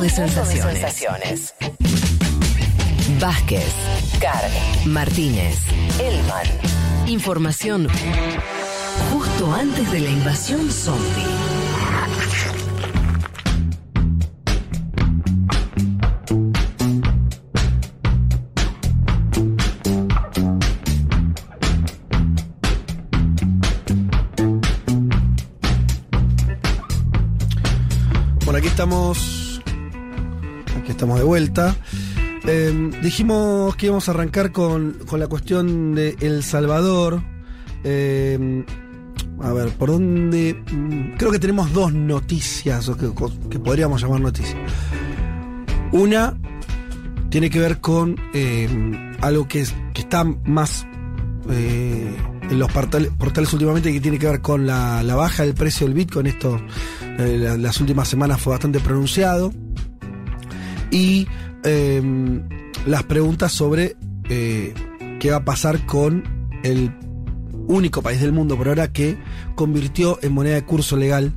De sensaciones. Vázquez, Carg, Martínez, Elman. Información justo antes de la invasión zombie. Estamos de vuelta. Eh, dijimos que íbamos a arrancar con, con la cuestión de El Salvador. Eh, a ver, ¿por dónde? Mm, Creo que tenemos dos noticias, o que, que podríamos llamar noticias. Una tiene que ver con eh, algo que, es- que está más en los portales, últimamente, que tiene que ver con la, la baja del precio del Bitcoin. Esto eh, la- las últimas semanas fue bastante pronunciado. Y eh, las preguntas sobre eh, qué va a pasar con el único país del mundo por ahora que convirtió en moneda de curso legal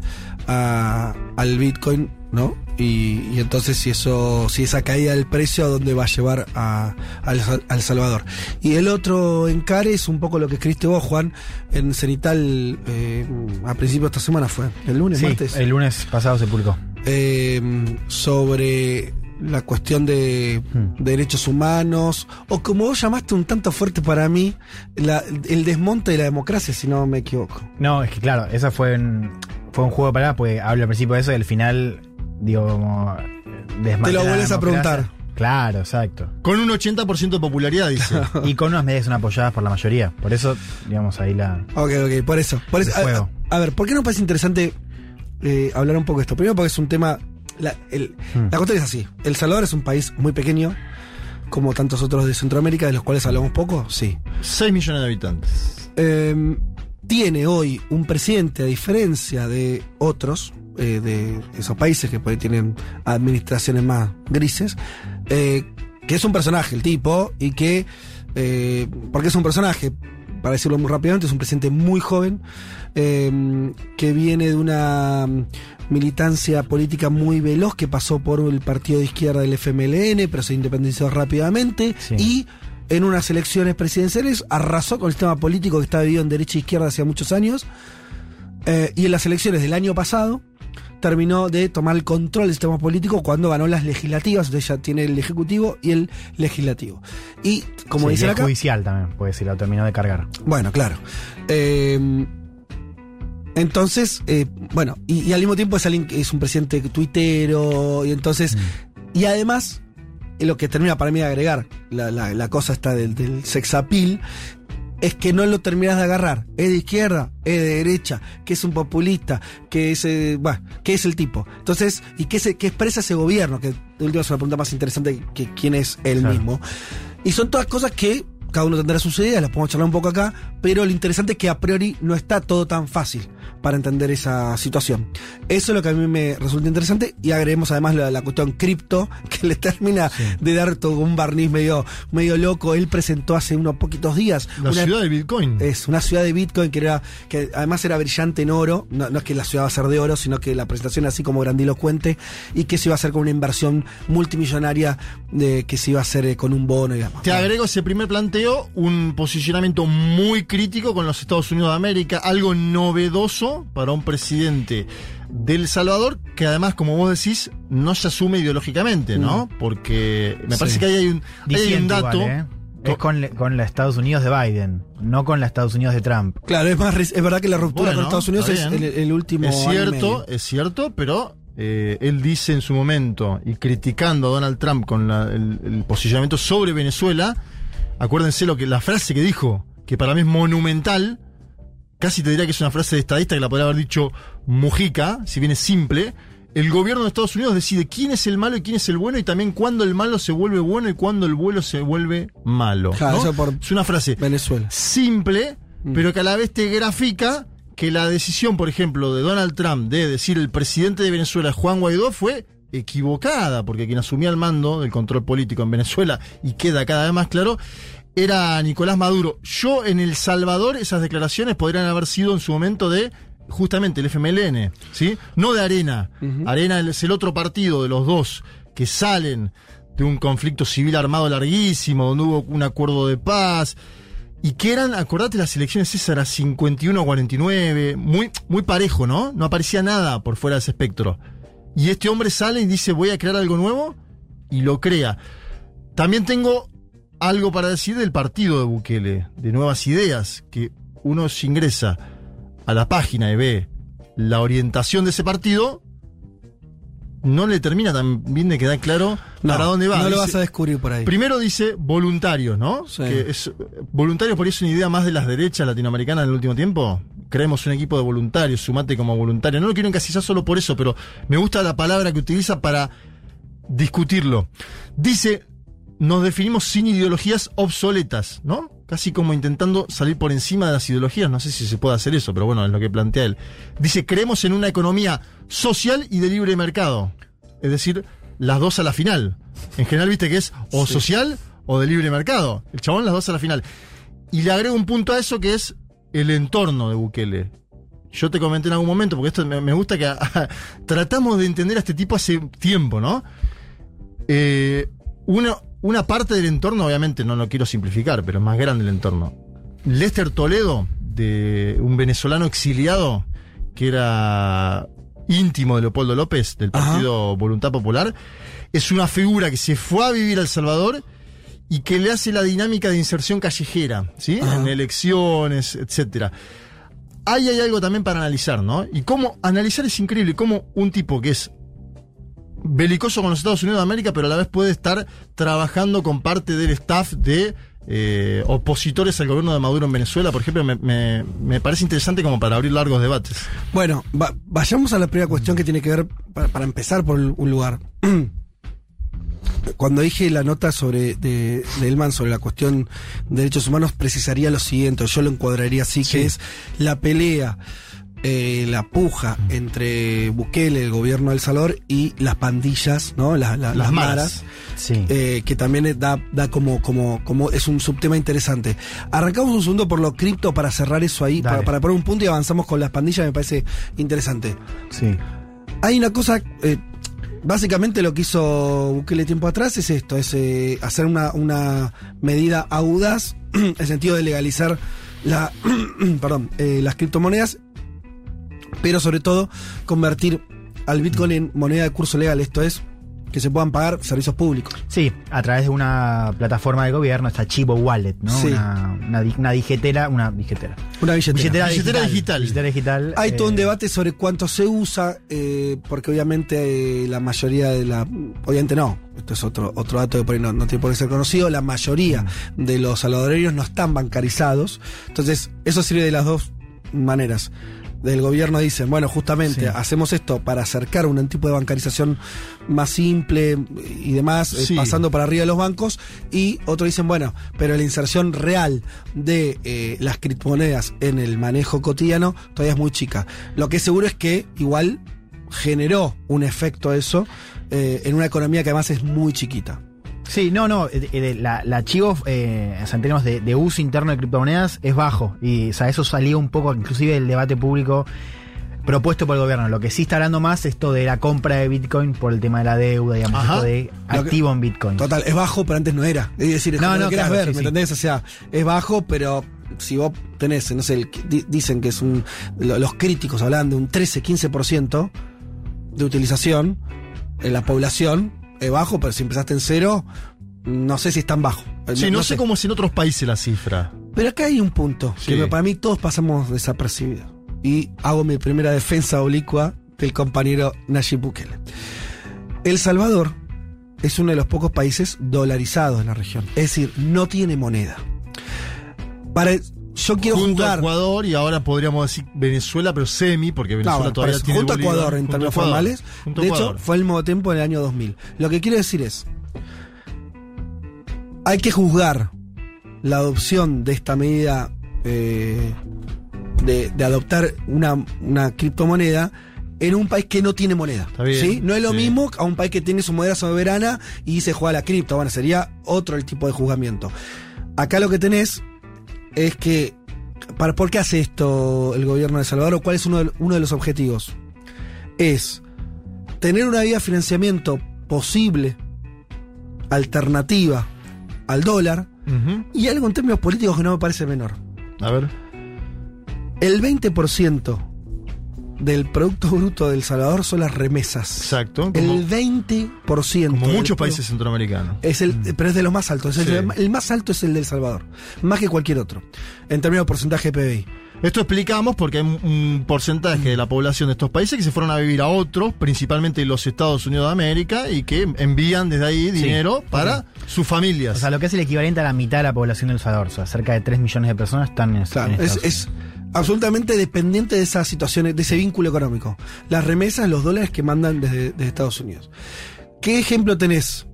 a- al Bitcoin, ¿no? Y, y entonces si eso, si esa caída del precio, ¿a dónde va a llevar a, a El Sal- a El Salvador? Y el otro encare es un poco lo que escribiste vos, Juan, en Cenital eh, a principios de esta semana fue, el lunes, Sí, martes el lunes pasado se publicó. eh, sobre la cuestión de Hmm. derechos humanos, o como vos llamaste un tanto fuerte para mí, la- el desmonte de la democracia, si no me equivoco. No, es que claro, esa fue un, fue un juego de palabras, porque habla al principio de eso y al final, digo, como. desmantela Te lo vuelves a preguntar. Claro, exacto. Con un 80% de popularidad, dice. Y con unas medidas que son apoyadas por la mayoría. Por eso, digamos, ahí la. Ok, ok, por eso. Por eso a ver, ¿por qué nos parece interesante eh, hablar un poco de esto? Primero porque es un tema... La, el- Hmm. la cuestión es así. El Salvador es un país muy pequeño, como tantos otros de Centroamérica, de los cuales hablamos poco, sí. 6 millones de habitantes. Eh, tiene hoy un presidente, a diferencia de otros, eh, de esos países que por ahí tienen administraciones más grises, eh, que es un personaje, el tipo, y que, eh, porque es un personaje, para decirlo muy rápidamente, es un presidente muy joven, eh, que viene de una militancia política muy veloz, que pasó por el partido de izquierda del FMLN, pero se independizó rápidamente, Sí. y en unas elecciones presidenciales arrasó con el sistema político que estaba dividido en derecha e izquierda hace muchos años, eh, y en las elecciones del año pasado, terminó de tomar el control del sistema político cuando ganó las legislativas, entonces ya tiene el ejecutivo y el legislativo. Y como Sí, dicen y el acá, judicial también, porque si lo terminó de cargar. bueno, claro. Eh, entonces, eh, bueno, y, y al mismo tiempo es alguien que es un presidente tuitero, y entonces, y además, lo que termina para mí de agregar, la, la- la cosa está del, del sex appeal, es que no lo terminas de agarrar. Es de izquierda, es de derecha, que es un populista, que es, eh, bueno, que es el tipo. Entonces, y que, se, que expresa ese gobierno, que de última es una pregunta más interesante que quién es él Claro. mismo. Y son todas cosas que cada uno tendrá sus ideas, las podemos charlar un poco acá, pero lo interesante es que a priori no está todo tan fácil para entender esa situación. Eso es lo que a mí me resulta interesante y agreguemos además la, la cuestión cripto, que le termina de dar todo un barniz medio, medio loco. Él presentó hace unos poquitos días La una- ciudad de Bitcoin. es una ciudad de Bitcoin que era que además era brillante en oro. No, no es que la ciudad va a ser de oro, sino que la presentación así como grandilocuente y que se iba a hacer con una inversión multimillonaria de, que se iba a hacer eh, con un bono y demás. Te agrego ese primer planteo, un posicionamiento muy crítico con los Estados Unidos de América, algo novedoso para un presidente del Salvador, que además, como vos decís, no se asume ideológicamente, ¿no? Porque me parece Sí. que ahí hay un, ahí hay un Diciendo dato. igual, ¿eh? Es con, con la Estados Unidos de Biden, no con la Estados Unidos de Trump. Claro, es más es verdad que la ruptura Bueno, con Estados Unidos es el, el último. Es año y cierto, medio. es cierto, pero eh, él dice en su momento, y criticando a Donald Trump con la- el, el posicionamiento sobre Venezuela, acuérdense lo que la frase que dijo, que para mí es monumental, casi te diría que es una frase de estadista que la podría haber dicho Mujica, si bien es simple. El gobierno de Estados Unidos decide quién es el malo y quién es el bueno, y también cuándo el malo se vuelve bueno y cuándo el bueno se vuelve malo. Claro, ¿no? eso por- Es una frase Venezuela. simple, Mm. pero que a la vez te grafica que la decisión, por ejemplo, de Donald Trump de decir el presidente de Venezuela, Juan Guaidó, fue equivocada, porque quien asumía el mando del control político en Venezuela, y queda cada vez más claro, era Nicolás Maduro. Yo en El Salvador esas declaraciones podrían haber sido en su momento de justamente el FMLN, ¿sí? No de Arena. Arena es el otro partido de los dos que salen de un conflicto civil armado larguísimo, donde hubo un acuerdo de paz. Y que eran, acordate las elecciones esas, era 51-49, muy, muy parejo, ¿no? No aparecía nada por fuera de ese espectro. Y este hombre sale y dice, voy a crear algo nuevo, y lo crea. También tengo algo para decir del partido de Bukele, de Nuevas Ideas, que uno se ingresa a la página y ve la orientación de ese partido, no le termina tan bien de quedar claro para dónde va. No lo Dice- vas a descubrir por ahí. Primero dice voluntarios, ¿no? Sí. Que es, voluntarios por ahí es una idea más de las derechas latinoamericanas en el último tiempo. Creemos un equipo de voluntarios, sumate como voluntario. No lo quiero encasillar solo por eso, pero me gusta la palabra que utiliza para discutirlo. Dice, nos definimos sin ideologías obsoletas, ¿no? Casi como intentando salir por encima de las ideologías. No sé si se puede hacer eso, pero bueno, es lo que plantea él. Dice, creemos en una economía social y de libre mercado. Es decir, las dos a la final. En general, viste que es o Sí. social o de libre mercado. El chabón las dos a la final. Y le agrego un punto a eso que es el entorno de Bukele. Yo te comenté en algún momento, porque esto me, gusta que tratamos de entender a este tipo hace tiempo, ¿no? Eh, una, una parte del entorno, obviamente no lo quiero simplificar, pero es más grande el entorno. Lester Toledo, de un venezolano exiliado, que era íntimo de Leopoldo López, del Ajá. Partido Voluntad Popular, es una figura que se fue a vivir a El Salvador y que le hace la dinámica de inserción callejera, ¿sí? Ajá. En elecciones, etcétera. Ahí hay algo también para analizar, ¿no? Y cómo analizar es increíble, cómo un tipo que es belicoso con los Estados Unidos de América, pero a la vez puede estar trabajando con parte del staff de eh, opositores al gobierno de Maduro en Venezuela, por ejemplo, me, me- me parece interesante como para abrir largos debates. Bueno, va- vayamos a la primera cuestión que tiene que ver, para, para empezar por un lugar. Cuando dije la nota sobre de, de Elman sobre la cuestión de derechos humanos, precisaría lo siguiente, yo lo encuadraría así, Sí. que es la pelea, eh, la puja entre Bukele, el gobierno de El Salvador, y las pandillas, ¿no? La- la- las, maras. Sí. eh, que también da, da como, como, como es un subtema interesante. Arrancamos un segundo por lo cripto para cerrar eso ahí, Dale. para, para poner un punto y avanzamos con las pandillas, me parece interesante. sí. Hay una cosa, eh, básicamente lo que hizo Bukele tiempo atrás es esto, es eh, hacer una, una medida audaz, en el sentido de legalizar la, perdón, eh, las criptomonedas, pero sobre todo convertir al Bitcoin en moneda de curso legal, esto es, que se puedan pagar servicios públicos. Sí, a través de una plataforma de gobierno, esta Chivo Wallet, ¿no? Sí. Una, una, una digetera, una digetera. Una billetera. Billetera digital. Billetera digital. Hay todo un eh, debate sobre cuánto se usa, eh, porque obviamente eh, la mayoría de la. Obviamente no, esto es otro, otro dato que por ahí no, no tiene por qué ser conocido. La mayoría de los salvadoreños no están bancarizados. Entonces, eso sirve de las dos maneras. Del gobierno dicen, bueno, justamente Sí. hacemos esto para acercar un tipo de bancarización más simple y demás, eh, pasando para arriba de los bancos. Y otros dicen, bueno, pero la inserción real de eh, las criptomonedas en el manejo cotidiano todavía es muy chica. Lo que es seguro es que igual generó un efecto eso eh, en una economía que además es muy chiquita. Sí, no, no. eh, eh, la, la Chivo, eh, o sea, en términos de, de uso interno de criptomonedas, es bajo. Y o sea, eso salió un poco, inclusive, del debate público propuesto por el gobierno. Lo que sí está hablando más es esto de la compra de Bitcoin por el tema de la deuda, digamos, Ajá. esto de que- activo en Bitcoin. Total, es bajo, pero antes no era. Es decir, es No, como no, lo claro, ver, sí, ¿me sí. entendés? O sea, es bajo, pero si vos tenés, no sé, el- di- dicen que es un. lo- Los críticos hablan de un 13-15% de utilización en la población. Bajo, pero si empezaste en cero, no sé si es tan bajo. Eh, Sí, no, sé cómo es en otros países la cifra. Pero acá hay un punto Sí. que para mí todos pasamos desapercibidos. Y hago mi primera defensa oblicua del compañero Nayib Bukele. El Salvador es uno de los pocos países dolarizados en la región. Es decir, no tiene moneda. Para, yo quiero junto a jugar. Ecuador y ahora podríamos decir Venezuela, pero semi, porque Venezuela bueno, todavía eso, tiene junto a. Ecuador en a términos Ecuador. formales. A De hecho, fue al mismo tiempo en el año 2000. Lo que quiero decir es, hay que juzgar la adopción de esta medida eh, de, de adoptar una, una criptomoneda en un país que no tiene moneda. Está bien, ¿sí? No es lo sí. mismo a un país que tiene su moneda soberana y se juega la cripto. Bueno, sería otro el tipo de juzgamiento. Acá lo que tenés es que para, ¿por qué hace esto el gobierno de Salvador? o ¿Cuál es uno de, uno de los objetivos? Es tener una vía de financiamiento posible, alternativa al dólar, y algo en términos políticos que no me parece menor. A ver. El 20% del Producto Bruto del Salvador son las remesas. Exacto. Como, El 20%. como muchos países centroamericanos. Es el, pero es de los más altos. es el, Sí. el más alto es el del Salvador. Más que cualquier otro. En términos de porcentaje de PBI. Esto explicamos porque hay un, porcentaje de la población de estos países que se fueron a vivir a otros, principalmente los Estados Unidos de América, y que envían desde ahí dinero para sus familias. O sea, lo que es el equivalente a la mitad de la población del Salvador. O sea, cerca de 3 millones de personas están en, Claro, en es, Estados es absolutamente dependiente de esas situaciones, de ese vínculo económico. Las remesas, los dólares que mandan desde, desde Estados Unidos. ¿Qué ejemplo tenés?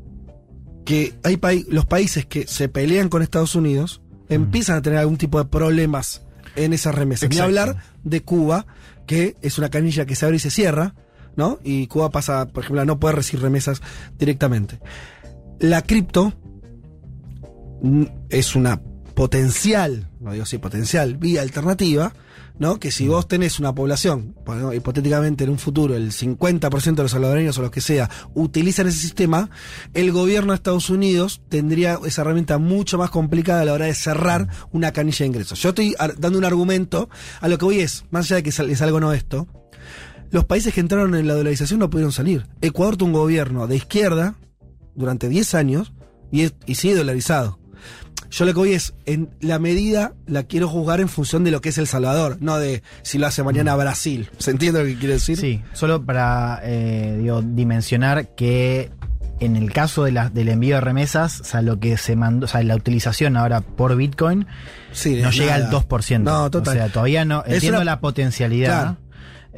Que hay los países que se pelean con Estados Unidos empiezan a tener algún tipo de problemas en esas remesas. Ni hablar de Cuba, que es una canilla que se abre y se cierra, ¿no? Y Cuba pasa, por ejemplo, a no poder recibir remesas directamente. La cripto es una potencial, no digo sí, potencial, vía alternativa, ¿no? Que si vos tenés una población, bueno, hipotéticamente en un futuro, el 50% de los salvadoreños o los que sea, utilizan ese sistema, el gobierno de Estados Unidos tendría esa herramienta mucho más complicada a la hora de cerrar una canilla de ingresos. Yo estoy dando un argumento, a lo que voy es, más allá de que es algo no esto, los países que entraron en la dolarización no pudieron salir. Ecuador tuvo un gobierno de izquierda durante 10 años y, es- y sigue dolarizado. Yo lo que voy es, en la medida la quiero juzgar en función de lo que es El Salvador, no de si lo hace mañana Brasil. ¿Se entiende lo que quiero decir? Sí, solo para eh, digo, dimensionar que en el caso de la- del envío de remesas, o sea, lo que se mandó, o sea, la utilización ahora por Bitcoin Sí, no llega al 2%. No, total. O sea, todavía no. Entiendo una- la potencialidad. Claro.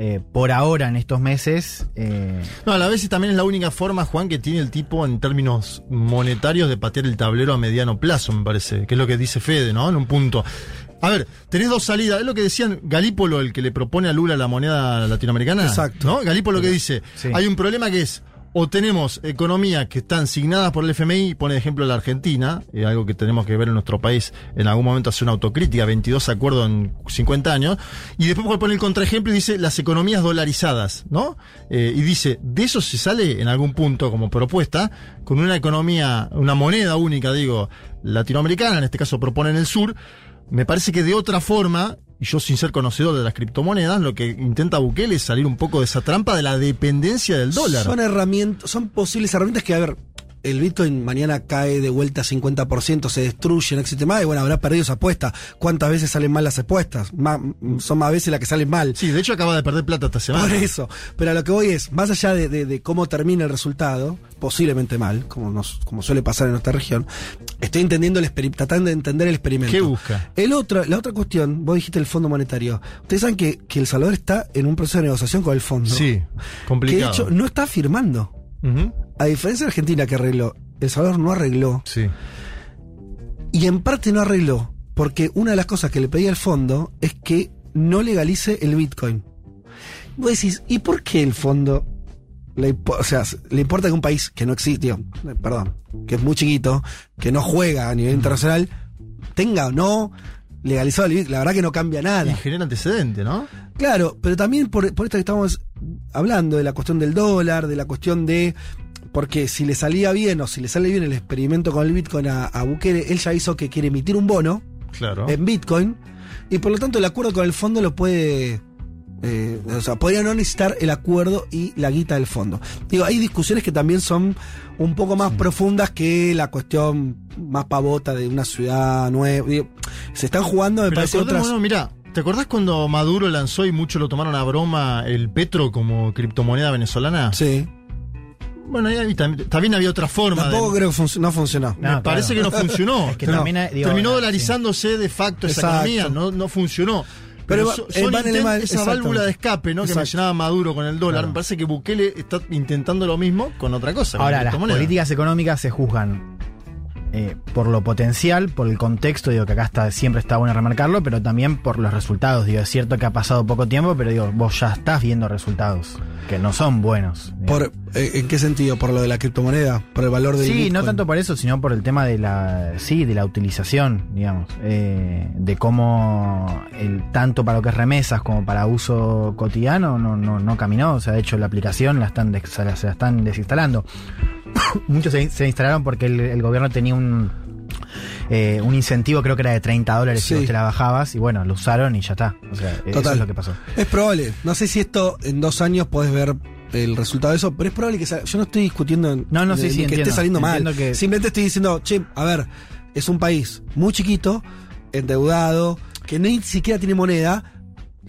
Eh, por ahora, en estos meses. eh, No, a la vez también es la única forma, Juan, que tiene el tipo en términos monetarios de patear el tablero a mediano plazo, me parece, que es lo que dice Fede, ¿no? En un punto. A ver, tenés dos salidas. Es lo que decían Galípolo, el que le propone a Lula la moneda latinoamericana. Exacto. ¿No? Galípolo que dice, Sí. hay un problema que es, o tenemos economías que están signadas por el FMI, pone de ejemplo la Argentina, eh, algo que tenemos que ver en nuestro país, en algún momento hace una autocrítica, 22 acuerdos en 50 años, y después pone el contraejemplo y dice las economías dolarizadas, ¿no? Eh, y dice, de eso se sale en algún punto como propuesta, con una economía, una moneda única, digo, latinoamericana, en este caso propone en el sur, me parece que de otra forma, y yo sin ser conocedor de las criptomonedas, lo que intenta Bukele es salir un poco de esa trampa de la dependencia del dólar. Son herramientas, son posibles herramientas que, a ver, el Bitcoin mañana cae de vuelta 50%, se destruye, no existe más, y bueno, habrá perdido esa apuesta. ¿Cuántas veces salen mal las apuestas? Son más veces las que salen mal. Sí, de hecho acaba de perder plata esta semana. Por eso. Pero a lo que voy es, más allá de, de- de cómo termina el resultado, posiblemente mal, como, nos, como suele pasar en nuestra región, estoy entendiendo el tratando de entender el experimento. ¿Qué busca? El otro, la otra cuestión, vos dijiste el Fondo Monetario. Ustedes saben que, que El Salvador está en un proceso de negociación con el fondo. Sí, Que de complicado. hecho no está firmando. A diferencia de Argentina que arregló, El Salvador no arregló. Sí. Y en parte no arregló, porque una de las cosas que le pedía el fondo es que no legalice el Bitcoin. Vos decís, ¿y por qué el fondo le, o sea, le importa que un país que no existe, digo, eh, perdón, que es muy chiquito, que no juega a nivel internacional, tenga o no legalizado el Bitcoin? La verdad que no cambia Y nada. genera antecedente, ¿no? Claro, pero también por, por esto que estamos hablando, de la cuestión del dólar, de la cuestión de. Porque si le salía bien o si le sale bien el experimento con el Bitcoin a, a Bukele, él ya hizo que quiere emitir un bono Claro. en Bitcoin y por lo tanto el acuerdo con el fondo lo puede. eh, o sea, podría no necesitar el acuerdo y la guita del fondo. Digo, hay discusiones que también son un poco más profundas que la cuestión más pavota de una ciudad nueva. Digo, se están jugando, me Pero parece, otras. acordémonos, mirá, ¿te acordás cuando Maduro lanzó y muchos lo tomaron a broma el petro como criptomoneda venezolana? Sí. Bueno, ahí- también, también había otra forma. de- Tampoco creo que func- no funcionó. Me parece que no funcionó. Es que No. también hay- digo, Terminó dolarizándose de facto esa Exacto. economía, no, no funcionó. Pero Pero, son el intent- esa válvula de escape ¿no? que mencionaba Maduro con el dólar, Claro. me parece que Bukele está intentando lo mismo con otra cosa. Ahora, la las políticas económicas se juzgan eh, por lo potencial, por el contexto, digo que acá está, siempre está bueno remarcarlo, pero también por los resultados. Digo, es cierto que ha pasado poco tiempo, pero digo, vos ya estás viendo resultados que no son buenos. Por, eh, ¿En qué sentido? ¿Por lo de la criptomoneda? ¿Por el valor del Sí, Bitcoin? no tanto por eso, sino por el tema de la, sí, de la utilización, digamos, eh, de cómo el tanto para lo que es remesas como para uso cotidiano no, no, no caminó. O sea, de hecho la aplicación la están des- se la, se la están desinstalando. Muchos se, se instalaron porque el, el gobierno tenía un eh, un incentivo, creo que era de 30 dólares si Sí. vos te la bajabas, y bueno, lo usaron y ya está. O sea, eso Total. es lo que pasó. Es probable. No sé si esto en dos años podés ver el resultado de eso, pero es probable que salga. Yo no estoy discutiendo en- No, no, sí, de sí, que entiendo. esté saliendo mal. Que- Simplemente estoy diciendo, che, a ver, es un país muy chiquito, endeudado, que ni siquiera tiene moneda.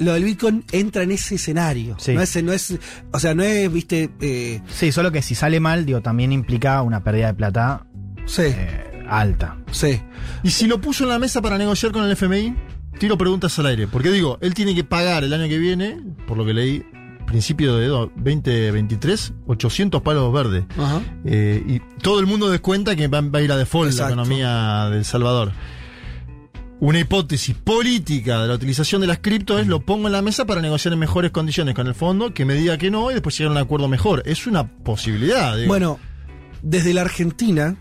Lo del Bitcoin entra en ese escenario. Sí. No es, no es, o sea, no es, viste, eh, Sí, solo que si sale mal, digo, también implica una pérdida de plata sí, eh, alta. sí. Y si lo puso en la mesa para negociar con el FMI, tiro preguntas al aire. Porque digo, él tiene que pagar el año que viene, por lo que leí, principio de do- 2023, 800 palos verdes. Ajá. Eh, y todo el mundo descuenta que va, va a ir a default Exacto. la economía de El Salvador. Una hipótesis política de la utilización de las cripto es lo pongo en la mesa para negociar en mejores condiciones con el fondo, que me diga que no y después llegar a un acuerdo mejor. Es una posibilidad. digo. Bueno, desde la Argentina,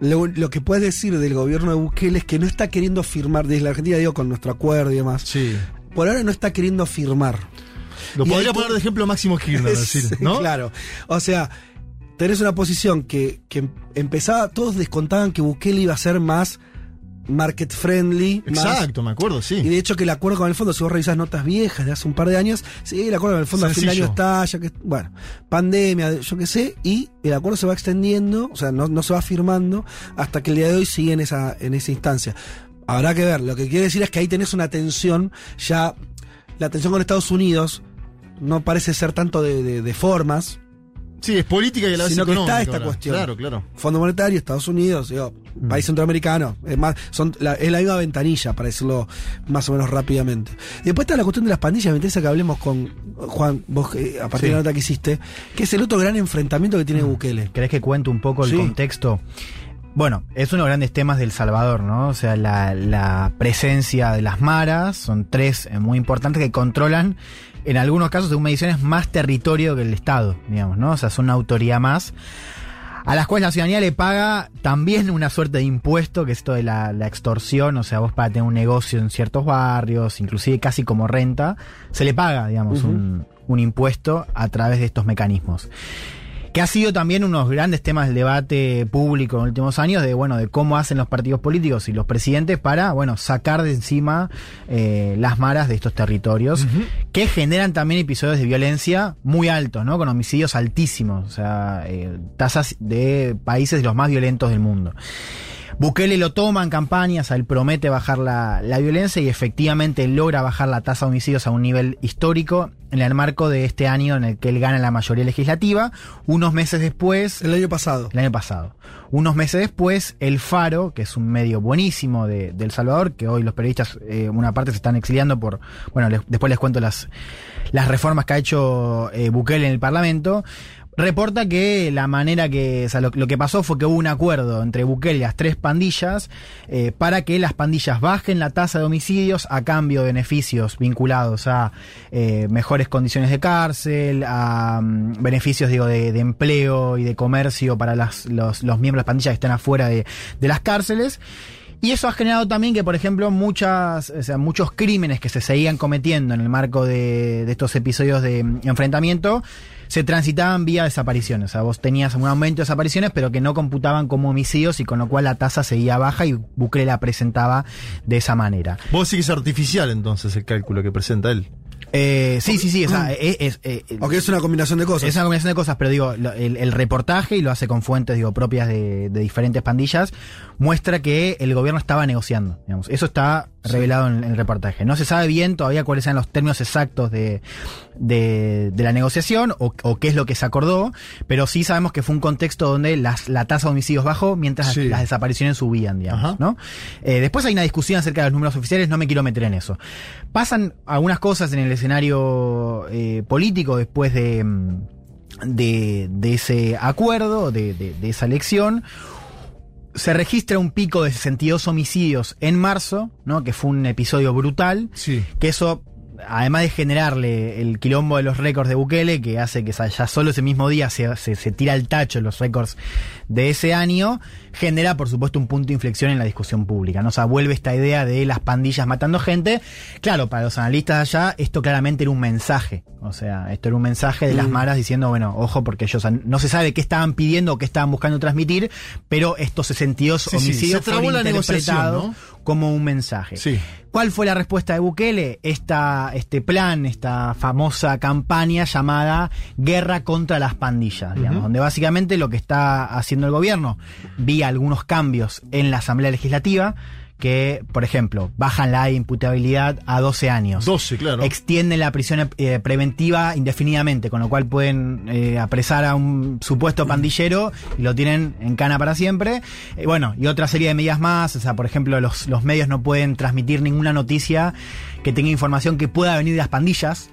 lo, lo que puedes decir del gobierno de Bukele es que no está queriendo firmar, desde la Argentina digo con nuestro acuerdo y demás, Sí. por ahora no está queriendo firmar. Lo Y podría poner de ejemplo Máximo Kirchner, decir, ¿no? Claro. O sea, tenés una posición que, que empezaba, todos descontaban que Bukele iba a ser más market friendly. más- Exacto, me acuerdo, sí. y de hecho que el acuerdo con el fondo, si vos revisás notas viejas de hace un par de años, sí, el acuerdo con el fondo a fin de Sencillo. año está, ya que, bueno, pandemia, yo qué sé, y el acuerdo se va extendiendo, o sea, no, no se va firmando hasta que el día de hoy sigue en esa, en esa instancia. Habrá que ver, lo que quiere decir es que ahí tenés una tensión, ya la tensión con Estados Unidos no parece ser tanto de, de- de formas, Sí, es política y a la vez Sino que está esta ahora. cuestión. Claro, claro. Fondo Monetario, Estados Unidos, digo, Mm. país centroamericano, es más, son la, es la misma ventanilla, para decirlo más o menos rápidamente. Y después está la cuestión de las pandillas, me interesa que hablemos con Juan, vos eh, a partir Sí. de la nota que hiciste, que es el otro gran enfrentamiento que tiene Bukele. ¿Querés que cuente un poco el Sí. contexto? Bueno, es uno de los grandes temas del Salvador, ¿no? O sea, la, la presencia de las maras, son tres eh, muy importantes que controlan, en algunos casos, según mediciones, más territorio que el Estado, digamos, ¿no? O sea, son una autoridad más, a las cuales la ciudadanía le paga también una suerte de impuesto, que es esto de la, la extorsión, o sea, vos para tener un negocio en ciertos barrios, inclusive casi como renta, se le paga, digamos, un, un impuesto a través de estos mecanismos que ha sido también unos grandes temas del debate público en los últimos años de bueno de cómo hacen los partidos políticos y los presidentes para bueno sacar de encima eh, las maras de estos territorios que generan también episodios de violencia muy altos no con homicidios altísimos o sea eh, tasas de países los más violentos del mundo Bukele lo toma en campañas, él promete bajar la, la violencia y efectivamente logra bajar la tasa de homicidios a un nivel histórico en el marco de este año en el que él gana la mayoría legislativa. Unos meses después, El año pasado. el año pasado, unos meses después, El Faro, que es un medio buenísimo de, de El Salvador, que hoy los periodistas, eh, una parte se están exiliando por, bueno, les- después les cuento las, las reformas que ha hecho eh, Bukele en el Parlamento, reporta que la manera que, o sea, lo, que pasó fue que hubo un acuerdo entre Bukele y las tres pandillas eh, para que las pandillas bajen la tasa de homicidios a cambio de beneficios vinculados a eh, mejores condiciones de cárcel, a mm, beneficios digo de, empleo y de comercio para las- los, miembros de las pandillas que están afuera de las cárceles. Y eso ha generado también que, por ejemplo, muchas, o sea, muchos crímenes que se seguían cometiendo en el marco de, estos episodios de mm, enfrentamiento se transitaban vía desapariciones. O sea, vos tenías un aumento de desapariciones, pero que no computaban como homicidios y con lo cual la tasa seguía baja y Bukele la presentaba de esa manera. Vos sí que es artificial entonces el cálculo que presenta él. Eh, sí, sí, sí. O sea, es, es- eh, que es una combinación de cosas. es una combinación de cosas, pero digo, el, el reportaje, y lo hace con fuentes digo, propias de, de diferentes pandillas, muestra que el gobierno estaba negociando. Digamos. Eso está revelado en, en el reportaje. No se sabe bien todavía cuáles eran los términos exactos de, de, de la negociación o, o qué es lo que se acordó, pero sí sabemos que fue un contexto donde las, la tasa de homicidios bajó mientras Sí. las desapariciones subían, digamos. Ajá. ¿no? Eh, después hay una discusión acerca de los números oficiales, no me quiero meter en eso. Pasan algunas cosas en el escenario eh, político después de, mm, de, de ese acuerdo, de, de- de esa elección. se registra un pico de 62 homicidios en marzo, ¿no? Que fue un episodio brutal. Sí. Que eso, además de generarle el quilombo de los récords de Bukele, que hace que ya solo ese mismo día se, se, se tira al tacho los récords de ese año, genera, por supuesto, un punto de inflexión en la discusión pública. ¿no? O sea, vuelve esta idea de las pandillas matando gente. Claro, para los analistas allá, esto claramente era un mensaje. O sea, esto era un mensaje de las Mm. maras diciendo, bueno, ojo, porque ellos no se sabe qué estaban pidiendo o qué estaban buscando transmitir, pero estos 62 Sí, sí, homicidios se fueron la negociación, interpretados ¿no? Como un mensaje. Sí. ¿Cuál fue la respuesta de Bukele? Esta, este plan, esta famosa campaña llamada Guerra contra las pandillas, digamos, donde básicamente lo que está haciendo el gobierno, vía algunos cambios en la Asamblea Legislativa, que, por ejemplo, bajan la imputabilidad a 12 años. 12, claro. Extienden la prisión eh, preventiva indefinidamente, con lo cual pueden eh, apresar a un supuesto pandillero y lo tienen en cana para siempre. Eh, bueno, y otra serie de medidas más, o sea, por ejemplo, los, los medios no pueden transmitir ninguna noticia que tenga información que pueda venir de las pandillas.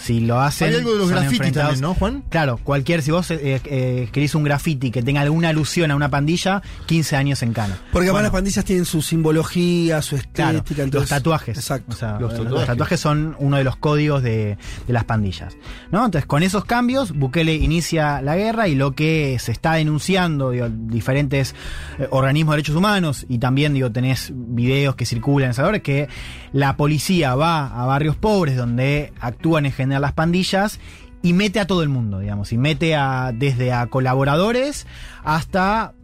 Si lo hacen. Hay algo de los enfrentados- también, ¿no, Juan? Claro, cualquier, si vos eh, eh, escribís un graffiti que tenga alguna alusión a una pandilla, 15 años en cana. Porque además las pandillas tienen su simbología, su Claro, estética. los entonces- tatuajes. Exacto. O sea, Los los, tatuajes. tatuajes. son uno de los códigos de, de las pandillas. ¿no? Entonces, con esos cambios, Bukele inicia la guerra y lo que se está denunciando, digo, diferentes eh, organismos de derechos humanos y también, digo, tenés videos que circulan en Salvador, es que la policía va a barrios pobres donde actúan en general las pandillas y mete a todo el mundo, digamos, y mete a desde a colaboradores hasta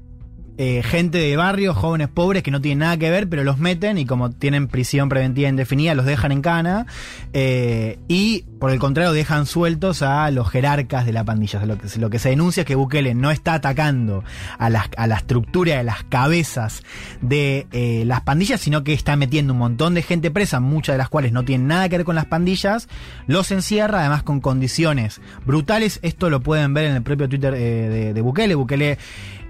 eh, gente de barrio, jóvenes pobres que no tienen nada que ver, pero los meten y como tienen prisión preventiva indefinida, los dejan en cana. eh, y por el contrario, dejan sueltos a los jerarcas de la pandilla. Lo, que, se denuncia es que Bukele no está atacando a, la estructura de las cabezas de eh, las pandillas, sino que está metiendo un montón de gente presa, muchas de las cuales no tienen nada que ver con las pandillas. Los encierra, además con condiciones brutales. Esto lo pueden ver en el propio Twitter eh, de, Bukele. Bukele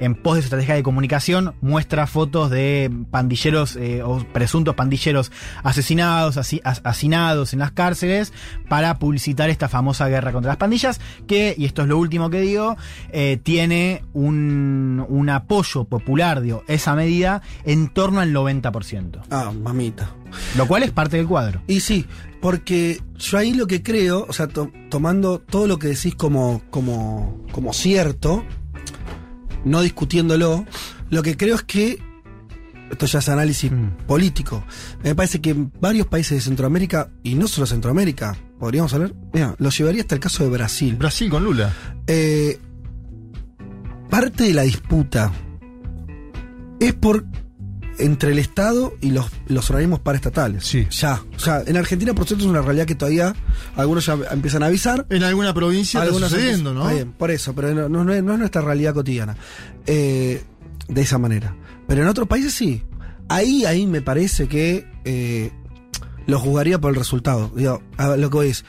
en pos de su estrategia de comunicación, muestra fotos de pandilleros eh, o presuntos pandilleros asesinados, asi- as- hacinados en las cárceles para publicitar esta famosa guerra contra las pandillas, que, y esto es lo último que digo, eh, tiene un, un apoyo popular, digo, esa medida, en torno al 90%. Ah, mamita. Lo cual es parte del cuadro. Y sí, porque yo ahí lo que creo, o sea, to- tomando todo lo que decís como, como, como cierto, no discutiéndolo, lo que creo es que, esto ya es análisis Mm. político, me parece que en varios países de Centroamérica, y no solo Centroamérica, podríamos hablar, mira, lo llevaría hasta el caso de Brasil. Brasil con Lula. Eh, parte de la disputa es por entre el Estado y los, los organismos paraestatales. Sí. Ya. O sea, en Argentina, por cierto, es una realidad que todavía algunos ya empiezan a avisar. En alguna provincia está sucediendo, empiezan- ¿no? Está bien, por eso, pero no es nuestra realidad cotidiana. Eh, de esa manera. Pero en otros países sí. Ahí, ahí me parece que eh, lo juzgaría por el resultado. Digo, a lo que voy es,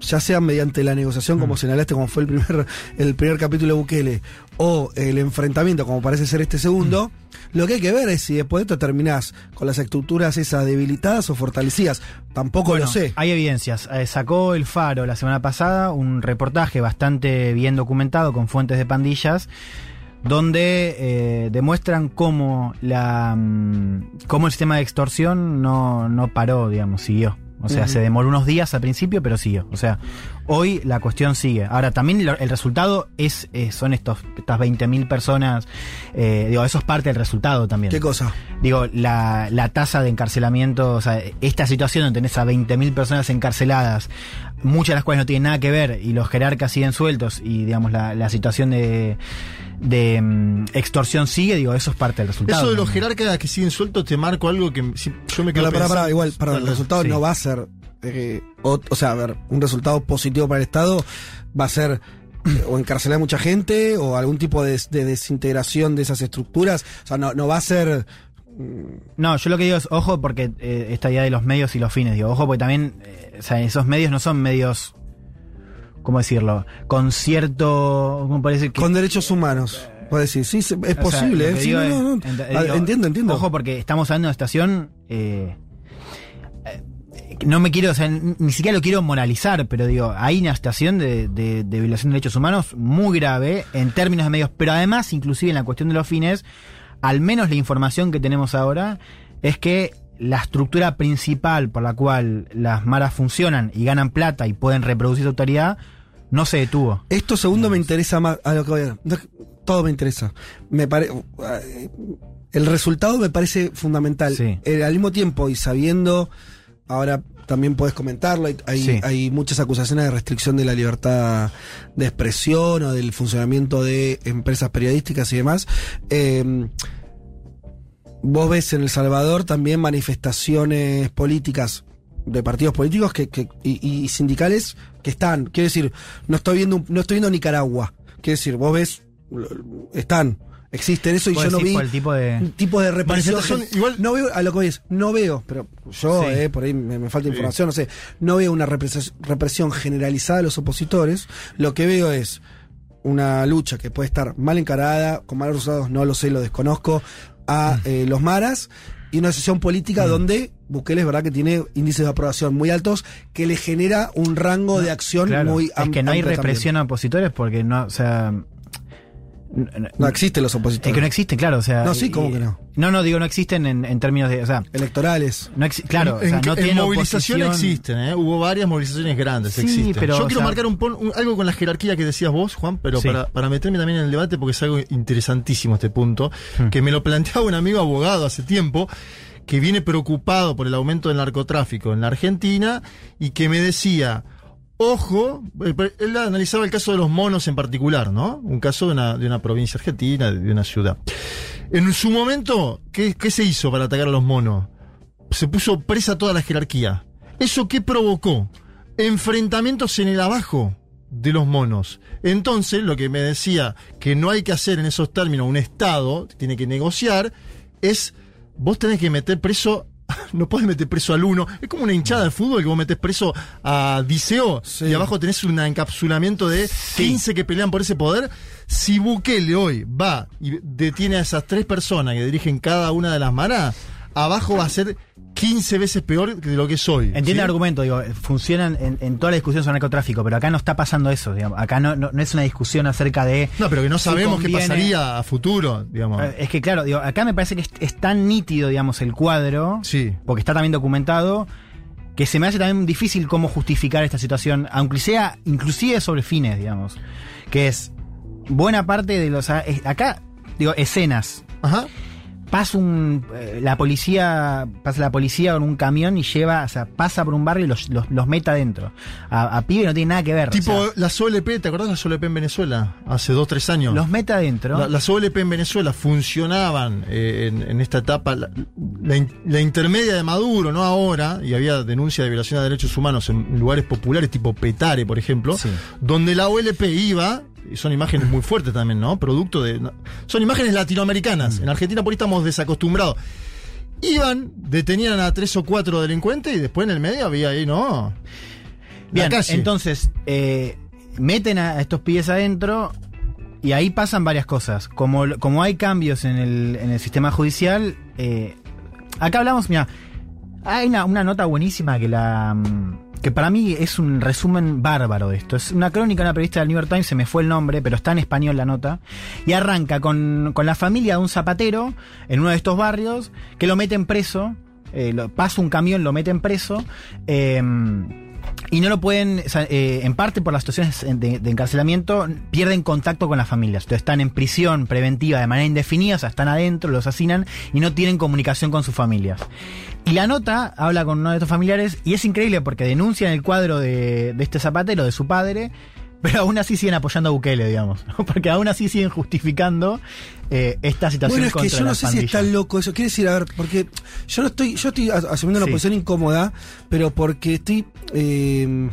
ya sea mediante la negociación, Mm. como señalaste, como fue el primer, el primer capítulo de Bukele, o el enfrentamiento, como parece ser este segundo, Mm. lo que hay que ver es si después de esto terminás con las estructuras esas debilitadas o fortalecidas. Tampoco Bueno, lo sé. Hay evidencias. Eh, sacó el Faro la semana pasada un reportaje bastante bien documentado con fuentes de pandillas donde eh, demuestran cómo la mm, cómo el sistema de extorsión no, no paró, digamos, siguió. O sea, se demoró unos días al principio, pero siguió. O sea, hoy la cuestión sigue. Ahora, también el resultado es, eh, son estos, estas 20.000 personas. eh, digo, eso es parte del resultado también. ¿Qué cosa? Digo, la, la tasa de encarcelamiento, o sea, esta situación donde tenés a 20.000 personas encarceladas, muchas de las cuales no tienen nada que ver y los jerarcas siguen sueltos y, digamos, la, la situación de, de mm, extorsión sigue, digo, eso es parte del resultado. Eso de los jerarcas que siguen sueltos te marco algo que si- yo me quedo Para, para, igual, para el resultado sí. no va a ser. eh, o, o sea, a ver, un resultado positivo para el Estado va a ser eh, o encarcelar a mucha gente o algún tipo de, de desintegración de esas estructuras. O sea, no, no va a ser. No, yo lo que digo es, ojo, porque eh, esta idea de los medios y los fines, digo, ojo, porque también, eh, o sea, esos medios no son medios, ¿cómo decirlo? Con cierto, ¿cómo parece que... Con derechos humanos. Puedo decir, sí, es sea, posible. eh, sí, no, no, no. ent- Ah, digo, entiendo, entiendo. Ojo, porque estamos hablando de una estación eh, eh, no me quiero, o sea, ni siquiera lo quiero moralizar, pero digo, hay una de, de- de violación de derechos humanos muy grave en términos de medios, pero además, inclusive en la cuestión de los fines, al menos la información que tenemos ahora es que la estructura principal por la cual las maras funcionan y ganan plata y pueden reproducir su autoridad no se detuvo. Esto segundo me interesa más a lo que voy a Todo me interesa. Me pare, el resultado me parece fundamental. Sí. Eh, al mismo tiempo, y sabiendo, ahora también puedes comentarlo, hay, hay, Sí. hay muchas acusaciones de restricción de la libertad de expresión o del funcionamiento de empresas periodísticas y demás. Eh, vos ves en El Salvador también manifestaciones políticas de partidos políticos que, que- y, y sindicales que están. Quiero decir, no estoy viendo un- no estoy viendo Nicaragua. Quiero decir, vos ves, están, existen eso y yo no vi tipo de- tipo de represión. Igual- no veo, a lo que voy es, no veo, pero yo, Sí. eh, por ahí me, me falta información, no sé, no veo una represión, represión generalizada de los opositores. Lo que veo es una lucha que puede estar mal encarada, con malos resultados, no lo sé, lo desconozco, a eh, los maras y una sesión política donde Bukele es verdad que tiene índices de aprobación muy altos que le genera un rango de acción Claro, muy es am- que no hay amplio represión a opositores porque no, o sea. No existen los Es opositores que no existen, claro, o sea. No, sí, y- ¿cómo que no? No, no, digo, no existen en, en términos de. O sea, electorales. no claro, o sea, en, no en tienen movilización oposición. existen, ¿eh? hubo varias movilizaciones grandes. Sí, existen. pero, Yo quiero sea- marcar un, pon- un- algo con la jerarquía que decías vos, Juan, pero Sí. para, para meterme también en el debate porque es algo interesantísimo este punto, Hmm. que me lo planteaba un amigo abogado hace tiempo que viene preocupado por el aumento del narcotráfico en la Argentina y que me decía, ojo, eh, él analizaba el caso de los monos en particular, ¿no? Un caso de una, de una provincia argentina, de una ciudad. En su momento, ¿qué, qué se hizo para atacar a los monos? Se puso presa toda la jerarquía. ¿Eso qué provocó? Enfrentamientos en el abajo de los monos. Entonces, lo que me decía que no hay que hacer en esos términos un Estado, tiene que negociar, es vos tenés que meter preso, no podés meter preso al uno, es como una hinchada de fútbol que vos metés preso a Diceo Sí. y abajo tenés un encapsulamiento de 15 que pelean por ese poder. Si Bukele hoy va y detiene a esas tres personas que dirigen cada una de las maras, abajo va a ser 15 veces peor que lo que es hoy. Entiende ¿sí? el argumento, digo, funcionan en, en toda la discusión sobre narcotráfico, pero acá no está pasando eso, digamos. Acá no, no, no es una discusión acerca de. No, pero que no si sabemos qué pasaría a futuro, digamos. Eh, Es que claro, digo, acá me parece que es, es tan nítido, digamos, el cuadro, Sí. porque está también documentado, que se me hace también difícil cómo justificar esta situación, aunque sea inclusive sobre fines, digamos. Que es buena parte de los... eh, Acá, digo, escenas. Ajá. Pasa un... eh, la policía... Pasa la policía con un camión y lleva... O sea, pasa por un barrio y los, los, los mete adentro. A, a pibe no tiene nada que ver. o Tipo sea, las OLP, ¿te acordás de las OLP en Venezuela? Hace dos, tres años. los mete adentro. La- las OLP en Venezuela funcionaban eh, en, en esta etapa, la, la in- la intermedia de Maduro, no ahora, y había denuncia de violación de derechos humanos en lugares populares tipo Petare, por ejemplo, Sí. donde la OLP iba, y son imágenes muy fuertes también, ¿no? Producto de... no- son imágenes latinoamericanas. En Argentina por ahí estamos desacostumbrados. Iban, detenían a tres o cuatro delincuentes y después en el medio había ahí, ¿no? Bien, entonces, eh, meten a estos pibes adentro y ahí pasan varias cosas. Como, como hay cambios en el, en el sistema judicial, eh, acá hablamos, mira, hay una, una nota buenísima que la mm, que para mí es un resumen bárbaro de esto. Es una crónica de una periodista del New York Times, se me fue el nombre, pero está en español la nota. Y arranca con, con la familia de un zapatero en uno de estos barrios que lo meten preso. eh, pasa un camión, lo meten preso. eh, y no lo pueden, eh, en parte por las situaciones de, encarcelamiento, pierden contacto con las familias. Entonces están en prisión preventiva de manera indefinida, o sea, están adentro, los asesinan y no tienen comunicación con sus familias. Y la nota habla con uno de estos familiares y es increíble porque denuncian el cuadro de, de este zapatero, de su padre, pero aún así siguen apoyando a Bukele, digamos. ¿no? Porque aún así siguen justificando eh, esta situación Bueno, es que yo no sé si es tan loco eso. Quiero decir, a ver, porque yo no estoy, yo estoy as- asumiendo una Sí. posición incómoda, pero porque estoy. eh,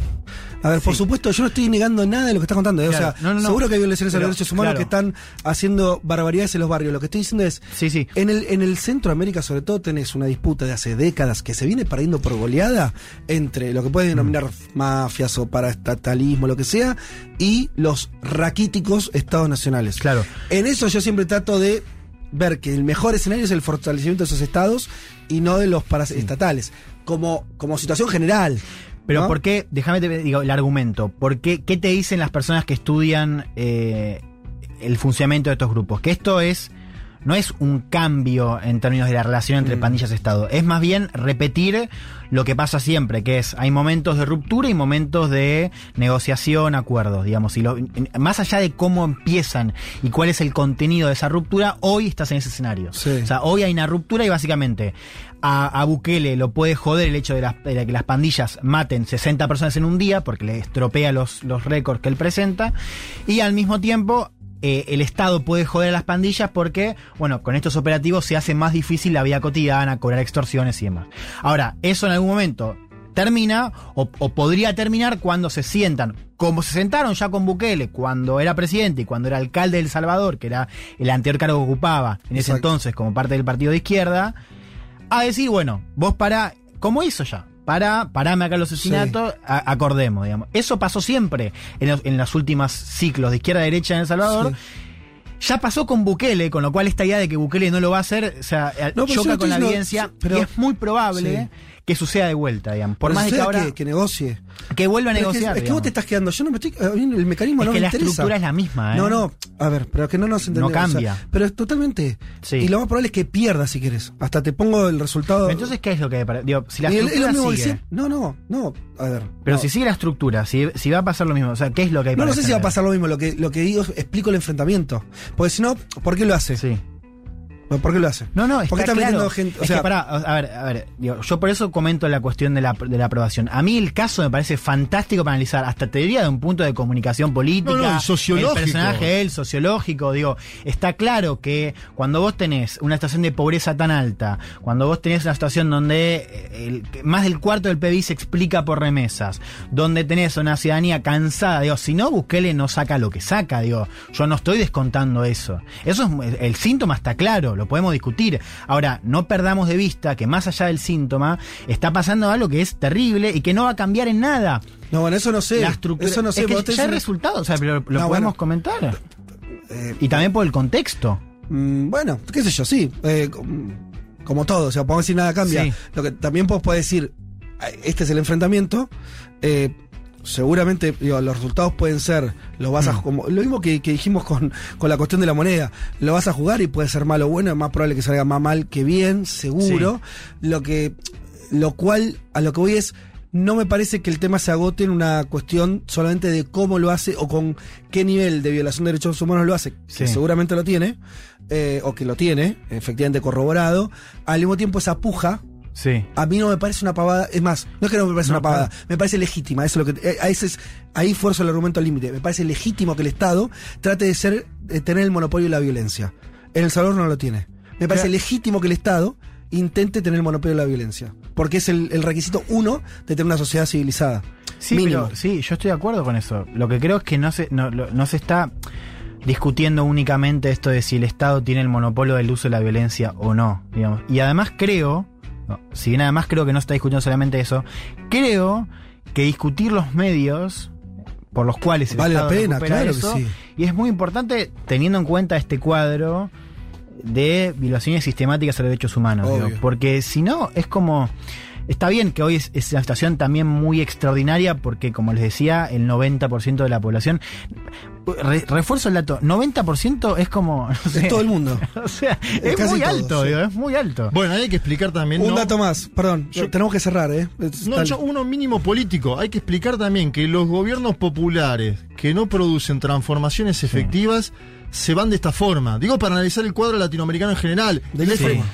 a ver, por Sí. supuesto, yo no estoy negando nada de lo que estás contando. ¿eh? Claro. O sea, No, no, no. seguro que hay violaciones a los derechos humanos claro. que están haciendo barbaridades en los barrios. Lo que estoy diciendo es. Sí, sí. En el, en el centro de América, sobre todo, tenés una disputa de hace décadas que se viene perdiendo por goleada entre lo que puedes denominar Mm. mafias o paraestatalismo, lo que sea, y los raquíticos estados nacionales. Claro. En eso yo siempre trato de ver que el mejor escenario es el fortalecimiento de esos estados y no de los paraestatales, como, como situación general. Pero ¿no? ¿por qué? Déjame te digo el argumento. ¿Por qué? ¿Qué te dicen las personas que estudian eh, el funcionamiento de estos grupos? Que esto es no es un cambio en términos de la relación entre Mm. pandillas y Estado. Es más bien repetir lo que pasa siempre, que es hay momentos de ruptura y momentos de negociación, acuerdos, digamos. Y lo- más allá de cómo empiezan y cuál es el contenido de esa ruptura, hoy estás en ese escenario. Sí. O sea, hoy hay una ruptura y básicamente a, a Bukele lo puede joder el hecho de, las- de que las pandillas maten 60 personas en un día porque le estropea los, los récords que él presenta y al mismo tiempo eh, el Estado puede joder a las pandillas porque, bueno, con estos operativos se hace más difícil la vida cotidiana, cobrar extorsiones y demás. Ahora, eso en algún momento termina o, o podría terminar cuando se sientan, como se sentaron ya con Bukele cuando era presidente y cuando era alcalde de El Salvador, que era el anterior cargo que ocupaba en ese Exacto. entonces como parte del partido de izquierda, a decir, bueno, vos para, como hizo ya, para, parame acá los asesinatos, acordemos, digamos. Eso pasó siempre en los, en los últimos ciclos de izquierda a derecha en El Salvador. Ya pasó con Bukele, con lo cual esta idea de que Bukele no lo va a hacer, o sea, eh, No, choca no con la estoy evidencia pero- y es muy probable Sí. que suceda de vuelta, digamos. Por Pero más de que ahora que, que negocie. Que vuelva a Pero es que- negociar. Es que, vos te estás quedando. Yo no me estoy. el mecanismo Es no que me la interesa. estructura es la misma, ¿eh? No, no. A ver, pero que no nos entendemos. No cambia. o sea, pero es totalmente. Sí. Y lo más probable es que pierda si querés. Hasta te pongo el resultado. Entonces, ¿qué es lo que digo, si la lo estructura mismo sigue, siempre- No, no, no. A ver. pero no. si sigue la estructura, si, si va a pasar lo mismo, o sea, ¿qué es lo que hay No, para no sé si va a pasar lo mismo. Lo que, lo que digo es explico el enfrentamiento. Porque si no, ¿por qué lo hace? Sí. ¿Por qué lo hace? No, no, está ¿Por qué está claro. metiendo gente? O es sea, que pará, a ver, a ver, digo, yo por eso comento la cuestión de la, de la aprobación. A mí el caso me parece fantástico para analizar, hasta te diría de un punto de comunicación política, No, no, y sociológico. el personaje, él, sociológico, digo, está claro que cuando vos tenés una situación de pobreza tan alta, cuando vos tenés una situación donde eh, el- más del cuarto del PBI se explica por remesas, donde tenés una ciudadanía cansada, digo, si no, Bukele no saca lo que saca, digo, yo no estoy descontando eso. Eso es, el síntoma está claro, lo podemos discutir. Ahora, no perdamos de vista que más allá del síntoma, está pasando algo que es terrible y que no va a cambiar en nada. No, bueno, eso no sé. La estructura. Eso no sé. es que ya hay resultados, o sea, lo, lo No, podemos bueno. comentar. Eh, Y también por el contexto. Mm, Bueno, qué sé yo, sí. eh, com- como todo, o sea, podemos decir nada cambia. Sí. Lo que también vos podés decir, eh, este es el enfrentamiento. eh, seguramente digo, los resultados pueden ser, lo vas a Mm. como lo mismo que, que dijimos con, con la cuestión de la moneda, lo vas a jugar y puede ser malo o bueno, es más probable que salga más mal que bien, seguro. Lo que lo cual a lo que voy es no me parece que el tema se agote en una cuestión solamente de cómo lo hace o con qué nivel de violación de derechos humanos lo hace, que seguramente lo tiene, eh, o que lo tiene, efectivamente corroborado. Al mismo tiempo esa puja, Sí. a mí no me parece una pavada, es más, no es que no me parece No, una pavada, claro. me parece legítima, eso es lo que eh, a ese es- ahí fuerzo el argumento al límite, me parece legítimo que el Estado trate de ser de tener el monopolio de la violencia. En El Salvador no lo tiene. Me parece Claro. legítimo que el Estado intente tener el monopolio de la violencia, porque es el, el requisito uno de tener una sociedad civilizada. Sí, Mínimo. pero sí, yo estoy de acuerdo con eso. Lo que creo es que no se, no, se está discutiendo únicamente esto de si el Estado tiene el monopolio del uso de la violencia o no, digamos. Y además creo, no, si bien además creo que no está discutiendo solamente eso, creo que discutir los medios por los cuales el Vale la pena, claro que sí. y es muy importante teniendo en cuenta este cuadro de violaciones sistemáticas a los derechos humanos. Digo, porque si no, es como. Está bien que hoy es, es una situación también muy extraordinaria porque, como les decía, el 90% de la población... re- refuerzo el dato, 90% es como... no sé, Es todo el mundo. o sea, es casi muy todo, alto, sí. digo, es muy alto. Bueno, hay que explicar también. Un ¿no? dato más, perdón, Yo- tenemos que cerrar, ¿eh? Es No, yo- uno mínimo político. Hay que explicar también que los gobiernos populares que no producen transformaciones efectivas se van de esta forma. Digo para analizar el cuadro latinoamericano en general. ¿De El qué F- forma?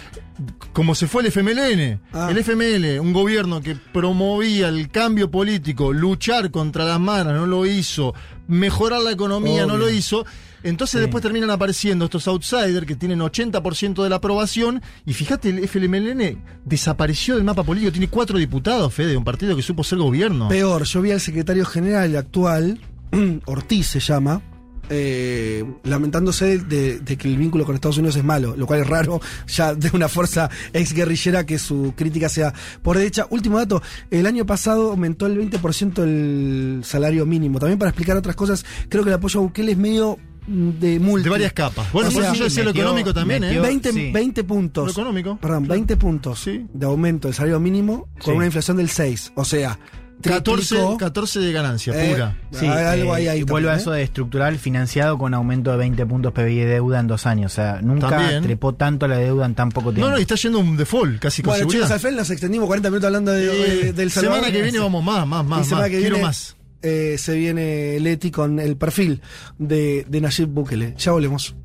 Como se fue el FMLN. Ah. El FML, un gobierno que promovía el cambio político, luchar contra las manas, no lo hizo, mejorar la economía, no lo hizo. Entonces Sí. después terminan apareciendo estos outsiders que tienen 80% de la aprobación. Y fíjate, el FMLN desapareció del mapa político. Tiene cuatro diputados, Fede, de un partido que supo ser gobierno. Peor, yo vi al secretario general actual, Ortiz se llama, eh, lamentándose de, de que el vínculo con Estados Unidos es malo, lo cual es raro ya de una fuerza ex guerrillera que su crítica sea por derecha. Último dato, el año pasado aumentó el 20% el salario mínimo. También para explicar otras cosas, creo que el apoyo a Bukele es medio de multa. De varias capas. Bueno, O por eso yo decía lo económico también, metió- ¿eh? 20, sí. 20 puntos. Lo económico. Perdón, 20 puntos Sí. de aumento del salario mínimo con Sí. una inflación del 6. O sea, 14, triplicó, 14 de ganancia eh, pura. Sí, hay algo eh, ahí, ahí y vuelve a eso ¿eh? de estructural financiado con aumento de 20 puntos PBI de deuda en dos años. O sea, nunca También. trepó tanto la deuda en tan poco tiempo. No, no, y está yendo un default casi con Bueno, chicos, al final nos extendimos 40 minutos hablando de, Eh, de- del Salvador. semana que viene vamos más, más, Y más, semana más. que Quiero viene, más. eh, se viene Leti con el perfil de, de Nayib Bukele. Ya volvemos.